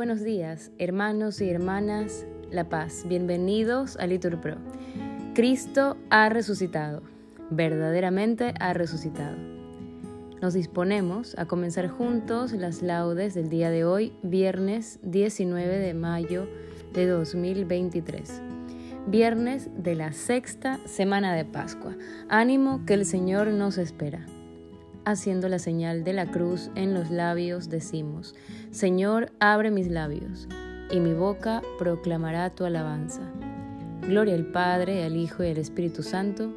buenos días, hermanos y hermanas La Paz. Bienvenidos a Litur Pro. Cristo ha resucitado, verdaderamente ha resucitado. Nos disponemos a comenzar juntos las laudes del día de hoy, viernes 19 de mayo de 2023. Viernes de la sexta semana de Pascua. Ánimo que el Señor nos espera haciendo la señal de la cruz en los labios, decimos, Señor, abre mis labios, y mi boca proclamará tu alabanza. Gloria al Padre, al Hijo y al Espíritu Santo,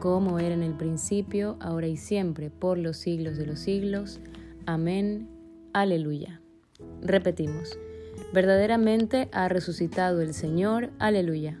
como era en el principio, ahora y siempre, por los siglos de los siglos. Amén. Aleluya. Repetimos, verdaderamente ha resucitado el Señor. Aleluya.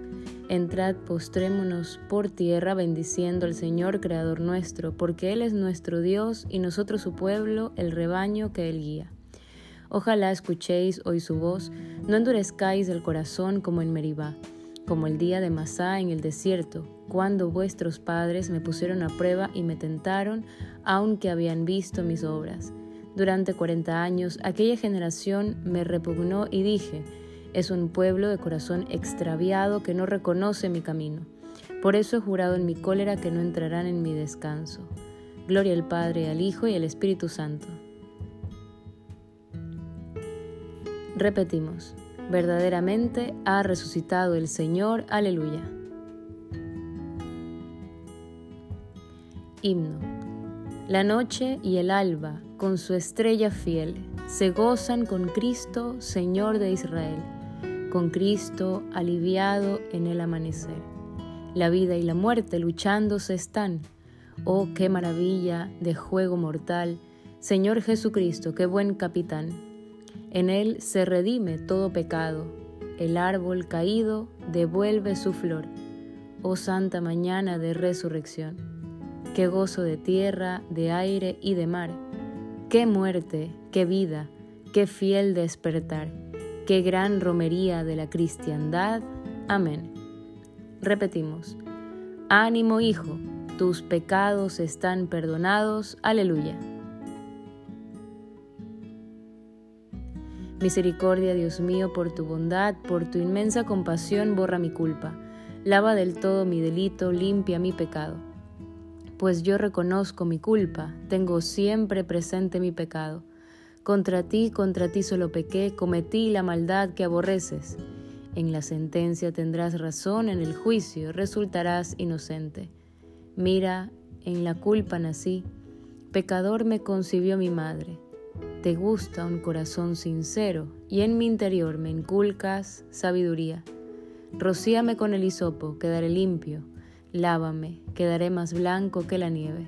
Entrad, postrémonos por tierra bendiciendo al Señor Creador nuestro, porque Él es nuestro Dios y nosotros su pueblo, el rebaño que Él guía. Ojalá escuchéis hoy su voz, no endurezcáis el corazón como en Meribá, como el día de Masá en el desierto, cuando vuestros padres me pusieron a prueba y me tentaron, aunque habían visto mis obras. Durante cuarenta años aquella generación me repugnó y dije, es un pueblo de corazón extraviado que no reconoce mi camino. Por eso he jurado en mi cólera que no entrarán en mi descanso. Gloria al Padre, al Hijo y al Espíritu Santo. Repetimos, verdaderamente ha resucitado el Señor, aleluya. Himno. La noche y el alba, con su estrella fiel, se gozan con Cristo, Señor de Israel con Cristo aliviado en el amanecer. La vida y la muerte luchándose están. Oh, qué maravilla de juego mortal. Señor Jesucristo, qué buen capitán. En Él se redime todo pecado. El árbol caído devuelve su flor. Oh santa mañana de resurrección. Qué gozo de tierra, de aire y de mar. Qué muerte, qué vida, qué fiel despertar Qué gran romería de la cristiandad. Amén. Repetimos. Ánimo, Hijo, tus pecados están perdonados. Aleluya. Misericordia, Dios mío, por tu bondad, por tu inmensa compasión, borra mi culpa. Lava del todo mi delito, limpia mi pecado. Pues yo reconozco mi culpa, tengo siempre presente mi pecado contra ti, contra ti solo pequé, cometí la maldad que aborreces. En la sentencia tendrás razón, en el juicio resultarás inocente. Mira, en la culpa nací, pecador me concibió mi madre. Te gusta un corazón sincero y en mi interior me inculcas sabiduría. Rocíame con el hisopo, quedaré limpio. Lávame, quedaré más blanco que la nieve.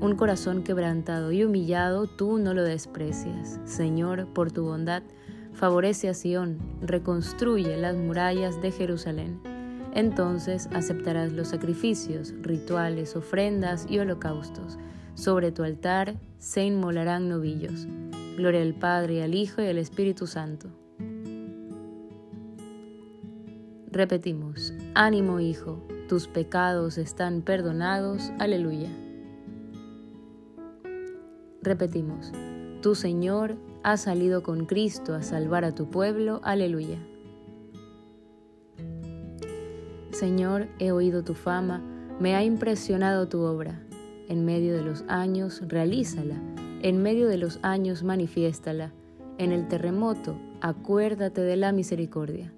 un corazón quebrantado y humillado tú no lo desprecias. Señor, por tu bondad, favorece a Sión, reconstruye las murallas de Jerusalén. Entonces aceptarás los sacrificios, rituales, ofrendas y holocaustos. Sobre tu altar se inmolarán novillos. Gloria al Padre, al Hijo y al Espíritu Santo. Repetimos, ánimo Hijo, tus pecados están perdonados. Aleluya. Repetimos, tu Señor ha salido con Cristo a salvar a tu pueblo. Aleluya. Señor, he oído tu fama, me ha impresionado tu obra. En medio de los años, realízala. En medio de los años, manifiéstala. En el terremoto, acuérdate de la misericordia.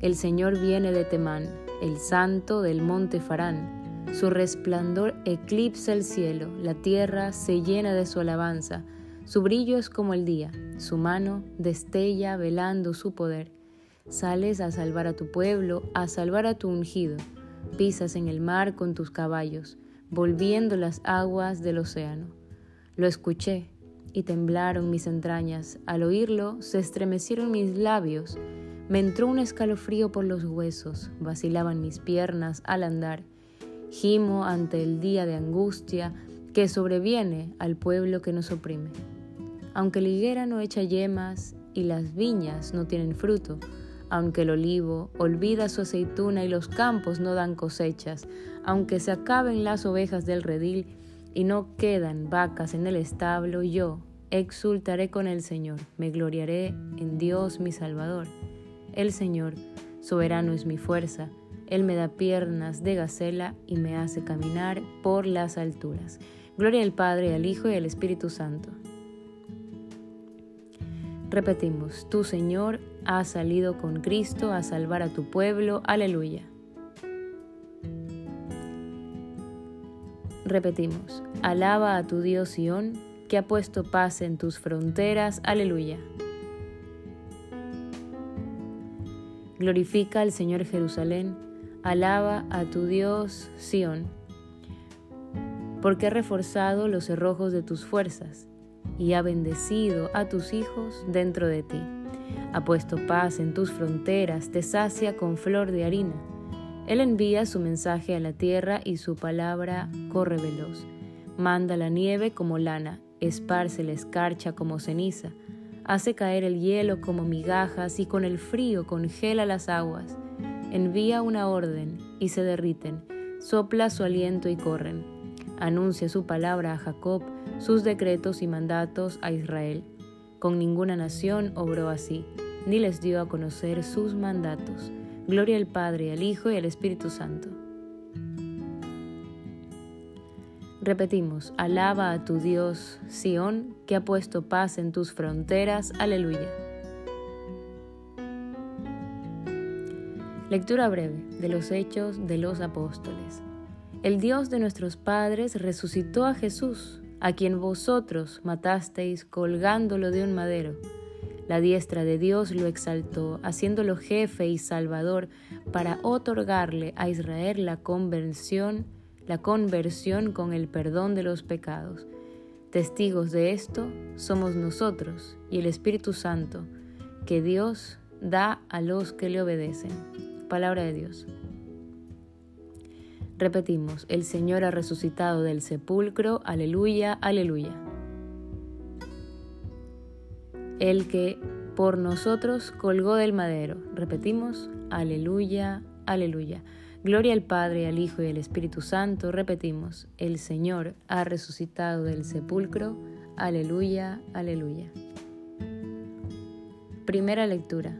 El Señor viene de Temán, el santo del monte Farán. Su resplandor eclipsa el cielo, la tierra se llena de su alabanza. Su brillo es como el día, su mano destella velando su poder. Sales a salvar a tu pueblo, a salvar a tu ungido. Pisas en el mar con tus caballos, volviendo las aguas del océano. Lo escuché y temblaron mis entrañas. Al oírlo se estremecieron mis labios. Me entró un escalofrío por los huesos, vacilaban mis piernas al andar. Gimo ante el día de angustia que sobreviene al pueblo que nos oprime. Aunque la higuera no echa yemas y las viñas no tienen fruto, aunque el olivo olvida su aceituna y los campos no dan cosechas, aunque se acaben las ovejas del redil y no quedan vacas en el establo, yo exultaré con el Señor, me gloriaré en Dios mi Salvador. El Señor, soberano es mi fuerza, Él me da piernas de gacela y me hace caminar por las alturas. Gloria al Padre, al Hijo y al Espíritu Santo. Repetimos, tu Señor ha salido con Cristo a salvar a tu pueblo. Aleluya. Repetimos, alaba a tu Dios Sión, que ha puesto paz en tus fronteras. Aleluya. Glorifica al Señor Jerusalén, alaba a tu Dios Sión, porque ha reforzado los cerrojos de tus fuerzas y ha bendecido a tus hijos dentro de ti. Ha puesto paz en tus fronteras, te sacia con flor de harina. Él envía su mensaje a la tierra y su palabra corre veloz. Manda la nieve como lana, esparce la escarcha como ceniza, hace caer el hielo como migajas y con el frío congela las aguas. Envía una orden y se derriten, sopla su aliento y corren. Anuncia su palabra a Jacob, sus decretos y mandatos a Israel. Con ninguna nación obró así, ni les dio a conocer sus mandatos. Gloria al Padre, al Hijo y al Espíritu Santo. Repetimos, alaba a tu Dios, Sión, que ha puesto paz en tus fronteras. Aleluya. Lectura breve de los Hechos de los Apóstoles. El Dios de nuestros padres resucitó a Jesús a quien vosotros matasteis colgándolo de un madero. La diestra de Dios lo exaltó, haciéndolo jefe y salvador para otorgarle a Israel la conversión, la conversión con el perdón de los pecados. Testigos de esto somos nosotros y el Espíritu Santo que Dios da a los que le obedecen. Palabra de Dios. Repetimos, el Señor ha resucitado del sepulcro, aleluya, aleluya. El que por nosotros colgó del madero, repetimos, aleluya, aleluya. Gloria al Padre, al Hijo y al Espíritu Santo, repetimos, el Señor ha resucitado del sepulcro, aleluya, aleluya. Primera lectura.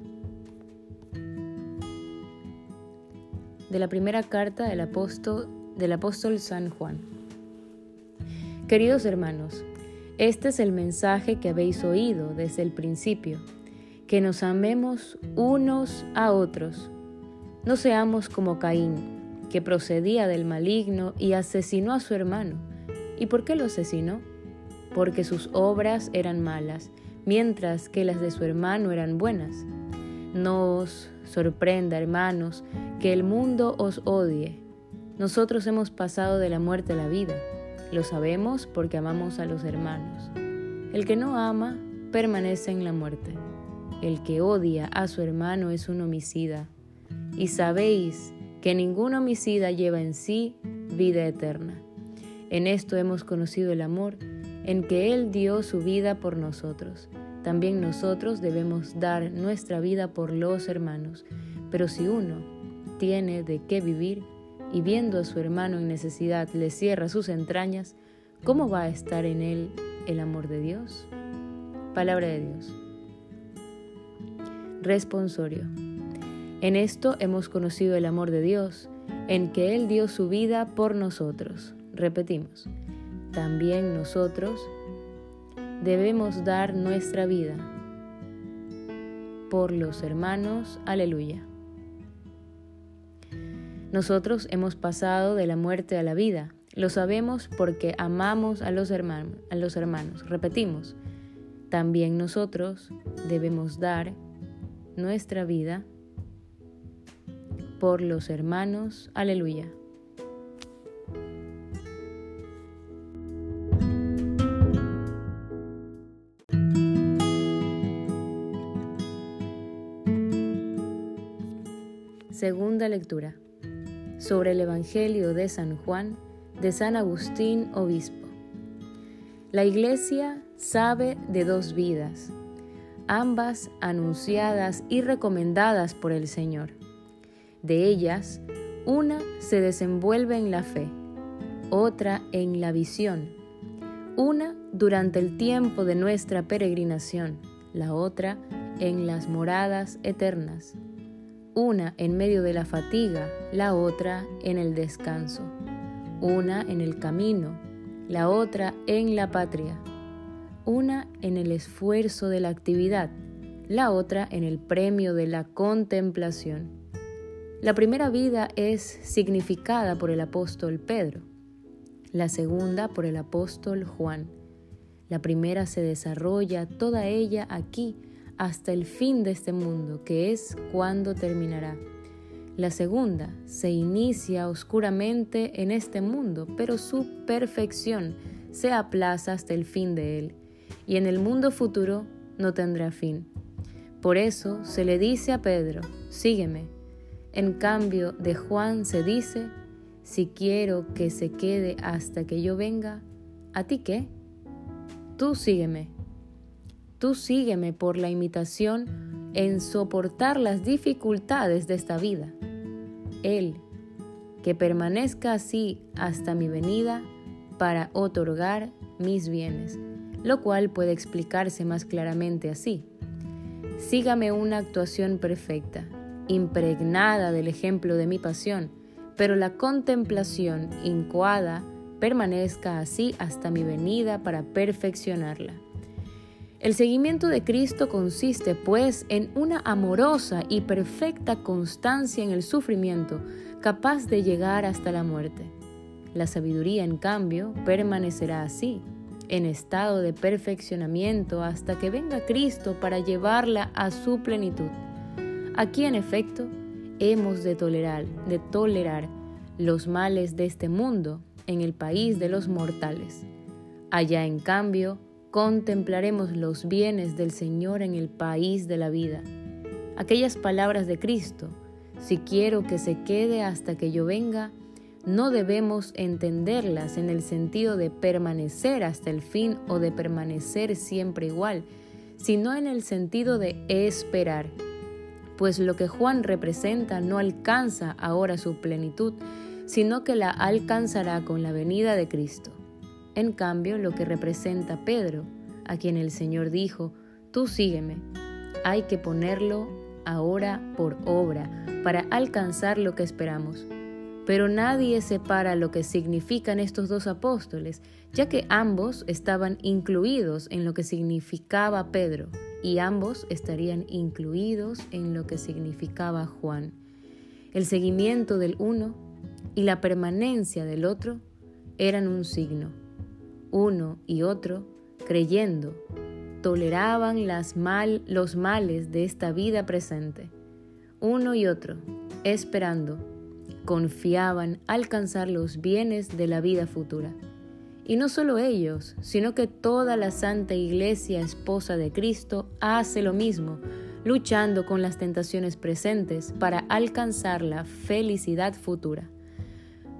De la primera carta del apóstol, San Juan. Queridos hermanos, este es el mensaje que habéis oído desde el principio, que nos amemos unos a otros. No seamos como Caín, que procedía del maligno y asesinó a su hermano. ¿Y por qué lo asesinó? Porque sus obras eran malas, mientras que las de su hermano eran buenas. No os sorprenda, hermanos, que el mundo os odie. Nosotros hemos pasado de la muerte a la vida. Lo sabemos porque amamos a los hermanos. El que no ama permanece en la muerte. El que odia a su hermano es un homicida. Y sabéis que ningún homicida lleva en sí vida eterna. En esto hemos conocido el amor, en que Él dio su vida por nosotros también nosotros debemos dar nuestra vida por los hermanos. Pero si uno tiene de qué vivir y viendo a su hermano en necesidad le cierra sus entrañas, ¿cómo va a estar en él el amor de Dios? Palabra de Dios. Responsorio. En esto hemos conocido el amor de Dios, en que Él dio su vida por nosotros. Repetimos, también nosotros debemos dar nuestra vida por los hermanos. Aleluya. Nosotros hemos pasado de la muerte a la vida. Lo sabemos porque amamos a los hermanos. A los hermanos. Repetimos, también nosotros debemos dar nuestra vida por los hermanos. Aleluya. Segunda lectura. Sobre el Evangelio de San Juan, de San Agustín, obispo. La Iglesia sabe de dos vidas, ambas anunciadas y recomendadas por el Señor. De ellas, una se desenvuelve en la fe, otra en la visión, una durante el tiempo de nuestra peregrinación, la otra en las moradas eternas, una en medio de la fatiga, la otra en el descanso, una en el camino, la otra en la patria una en el esfuerzo de la actividad, la otra en el premio de la contemplación. La primera vida es significada por el apóstol Pedro, la segunda por el apóstol Juan. La primera se desarrolla toda ella aquí hasta el fin de este mundo, que es cuando terminará. La segunda se inicia oscuramente en este mundo, pero su perfección se aplaza hasta el fin de él y en el mundo futuro no tendrá fin. Por eso se le dice a Pedro, sígueme. En cambio de Juan se dice, si quiero que se quede hasta que yo venga, ¿a ti qué? Tú sígueme. Tú sígueme por la imitación en soportar las dificultades de esta vida. Él, que permanezca así hasta mi venida para otorgar mis bienes lo cual puede explicarse más claramente así. Sígame una actuación perfecta, impregnada del ejemplo de mi pasión, pero la contemplación incoada permanezca así hasta mi venida para perfeccionarla. El seguimiento de Cristo consiste, pues, en una amorosa y perfecta constancia en el sufrimiento, capaz de llegar hasta la muerte. La sabiduría, en cambio, permanecerá así, en estado de perfeccionamiento hasta que venga Cristo para llevarla a su plenitud. Aquí en efecto hemos de tolerar, de tolerar los males de este mundo en el país de los mortales. Allá en cambio contemplaremos los bienes del Señor en el país de la vida. Aquellas palabras de Cristo, si quiero que se quede hasta que yo venga, no debemos entenderlas en el sentido de permanecer hasta el fin o de permanecer siempre igual, sino en el sentido de esperar, pues lo que Juan representa no alcanza ahora su plenitud, sino que la alcanzará con la venida de Cristo. En cambio, lo que representa Pedro, a quien el Señor dijo, tú sígueme, hay que ponerlo ahora por obra para alcanzar lo que esperamos. Pero nadie separa lo que significan estos dos apóstoles, ya que ambos estaban incluidos en lo que significaba Pedro y ambos estarían incluidos en lo que significaba Juan. El seguimiento del uno y la permanencia del otro eran un signo. Uno y otro, creyendo, toleraban las mal, los males de esta vida presente. Uno y otro, esperando confiaban alcanzar los bienes de la vida futura. Y no solo ellos, sino que toda la Santa Iglesia esposa de Cristo hace lo mismo, luchando con las tentaciones presentes para alcanzar la felicidad futura.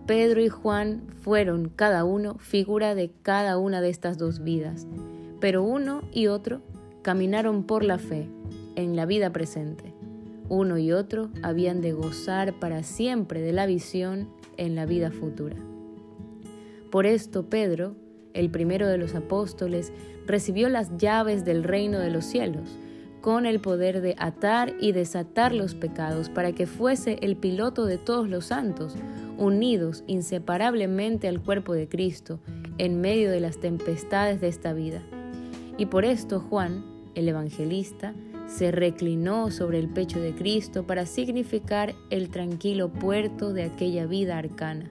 Pedro y Juan fueron cada uno figura de cada una de estas dos vidas, pero uno y otro caminaron por la fe en la vida presente uno y otro habían de gozar para siempre de la visión en la vida futura. Por esto Pedro, el primero de los apóstoles, recibió las llaves del reino de los cielos, con el poder de atar y desatar los pecados para que fuese el piloto de todos los santos, unidos inseparablemente al cuerpo de Cristo, en medio de las tempestades de esta vida. Y por esto Juan, el evangelista, se reclinó sobre el pecho de Cristo para significar el tranquilo puerto de aquella vida arcana.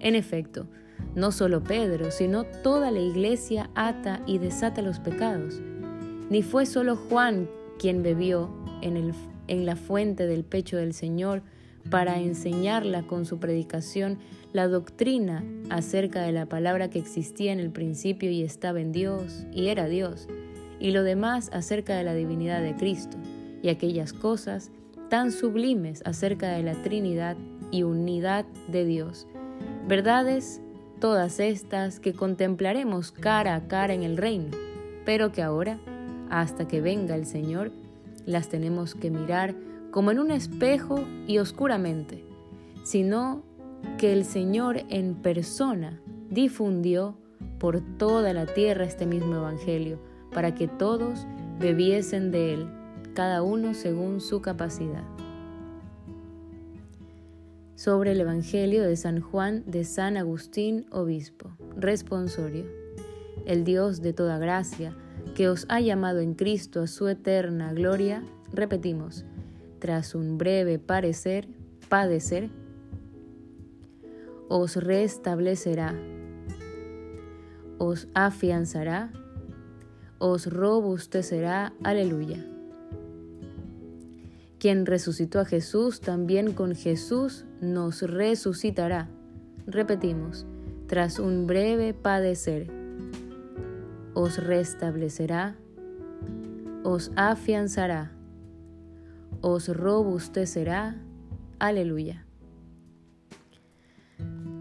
En efecto, no solo Pedro, sino toda la iglesia ata y desata los pecados. Ni fue solo Juan quien bebió en, el, en la fuente del pecho del Señor para enseñarla con su predicación la doctrina acerca de la palabra que existía en el principio y estaba en Dios y era Dios, y lo demás acerca de la divinidad de Cristo, y aquellas cosas tan sublimes acerca de la Trinidad y unidad de Dios. Verdades todas estas que contemplaremos cara a cara en el reino, pero que ahora, hasta que venga el Señor, las tenemos que mirar como en un espejo y oscuramente, sino que el Señor en persona difundió por toda la tierra este mismo Evangelio, para que todos bebiesen de él, cada uno según su capacidad. Sobre el Evangelio de San Juan de San Agustín, obispo. Responsorio. El Dios de toda gracia, que os ha llamado en Cristo a su eterna gloria, repetimos, tras un breve parecer, padecer, os restablecerá, os afianzará, os robustecerá. Aleluya. Quien resucitó a Jesús, también con Jesús nos resucitará. Repetimos, tras un breve padecer, os restablecerá, os afianzará, os robustecerá. Aleluya.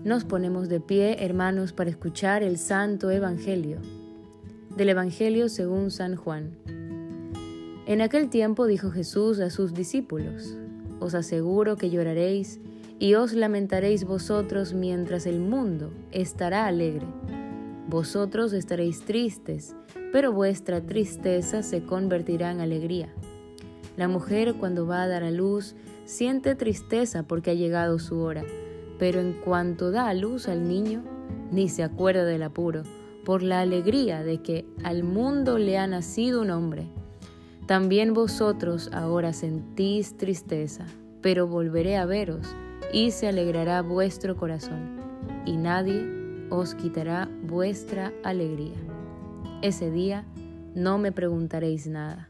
Nos ponemos de pie, hermanos, para escuchar el Santo Evangelio. Del Evangelio según San Juan. En aquel tiempo dijo Jesús a sus discípulos, Os aseguro que lloraréis y os lamentaréis vosotros mientras el mundo estará alegre. Vosotros estaréis tristes, pero vuestra tristeza se convertirá en alegría. La mujer cuando va a dar a luz siente tristeza porque ha llegado su hora, pero en cuanto da a luz al niño, ni se acuerda del apuro, por la alegría de que al mundo le ha nacido un hombre. También vosotros ahora sentís tristeza, pero volveré a veros y se alegrará vuestro corazón, y nadie os quitará vuestra alegría. Ese día no me preguntaréis nada.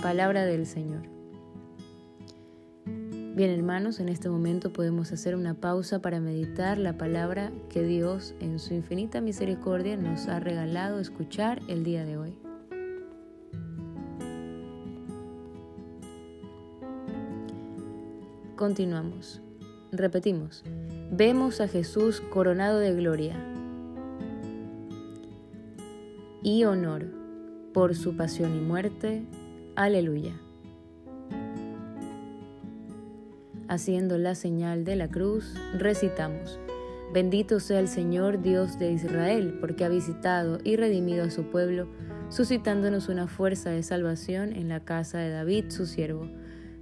Palabra del Señor. Bien hermanos, en este momento podemos hacer una pausa para meditar la palabra que Dios en su infinita misericordia nos ha regalado escuchar el día de hoy. Continuamos. Repetimos. Vemos a Jesús coronado de gloria y honor por su pasión y muerte. Aleluya. Haciendo la señal de la cruz, recitamos. Bendito sea el Señor Dios de Israel, porque ha visitado y redimido a su pueblo, suscitándonos una fuerza de salvación en la casa de David, su siervo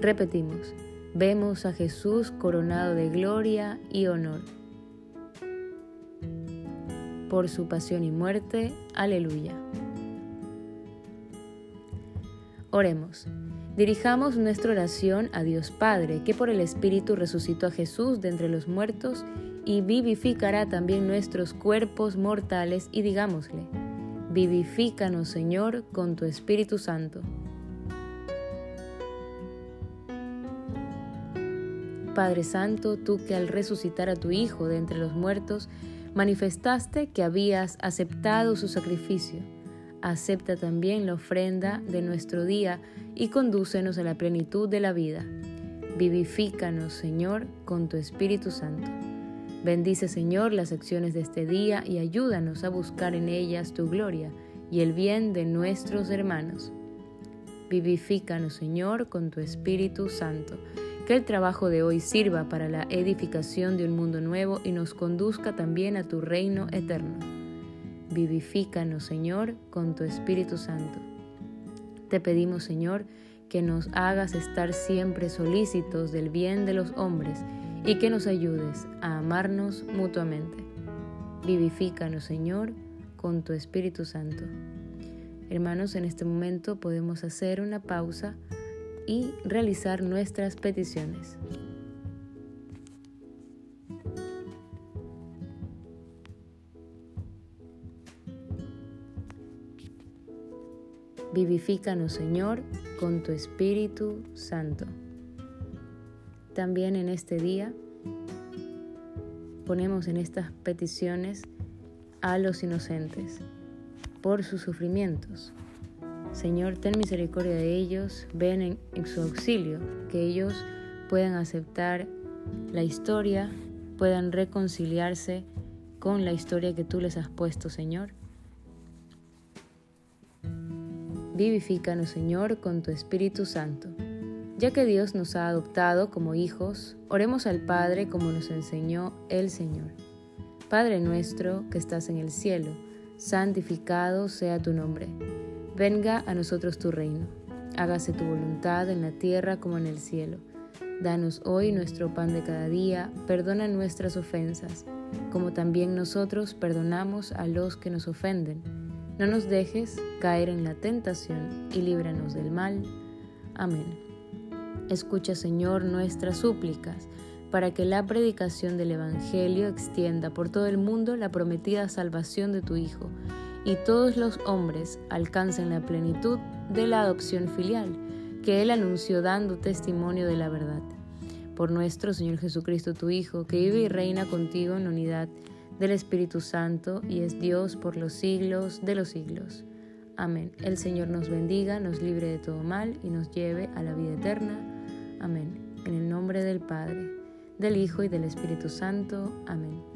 Repetimos, vemos a Jesús coronado de gloria y honor. por su pasión y muerte. Aleluya. Oremos. Dirijamos nuestra oración a Dios Padre, que por el Espíritu resucitó a Jesús de entre los muertos y vivificará también nuestros cuerpos mortales, y digámosle, vivifícanos Señor con tu Espíritu Santo. Padre Santo, tú que al resucitar a tu Hijo de entre los muertos, manifestaste que habías aceptado su sacrificio. Acepta también la ofrenda de nuestro día y condúcenos a la plenitud de la vida. Vivifícanos, Señor, con tu Espíritu Santo. Bendice, Señor, las acciones de este día y ayúdanos a buscar en ellas tu gloria y el bien de nuestros hermanos. Vivifícanos, Señor, con tu Espíritu Santo que el trabajo de hoy sirva para la edificación de un mundo nuevo y nos conduzca también a tu reino eterno. Vivifícanos, Señor, con tu Espíritu Santo. Te pedimos, Señor, que nos hagas estar siempre solícitos del bien de los hombres y que nos ayudes a amarnos mutuamente. Vivifícanos, Señor, con tu Espíritu Santo. Hermanos, en este momento podemos hacer una pausa y realizar nuestras peticiones. Vivifícanos, Señor, con tu Espíritu Santo. También en este día ponemos en estas peticiones a los inocentes por sus sufrimientos, Señor, ten misericordia de ellos, ven en, su auxilio, que ellos puedan aceptar la historia, puedan reconciliarse con la historia que tú les has puesto, Señor. Vivifícanos, Señor, con tu Espíritu Santo. Ya que Dios nos ha adoptado como hijos, oremos al Padre como nos enseñó el Señor. Padre nuestro que estás en el cielo, santificado sea tu nombre Venga a nosotros tu reino. Hágase tu voluntad en la tierra como en el cielo. Danos hoy nuestro pan de cada día. Perdona nuestras ofensas, como también nosotros perdonamos a los que nos ofenden. No nos dejes caer en la tentación y líbranos del mal. Amén. Escucha, Señor, nuestras súplicas, para que la predicación del Evangelio extienda por todo el mundo la prometida salvación de tu Hijo y todos los hombres alcancen la plenitud de la adopción filial que Él anunció dando testimonio de la verdad. Por nuestro Señor Jesucristo, tu Hijo, que vive y reina contigo en unidad del Espíritu Santo y es Dios por los siglos de los siglos. Amén. El Señor nos bendiga, nos libre de todo mal y nos lleve a la vida eterna. Amén. En el nombre del Padre, del Hijo y del Espíritu Santo. Amén.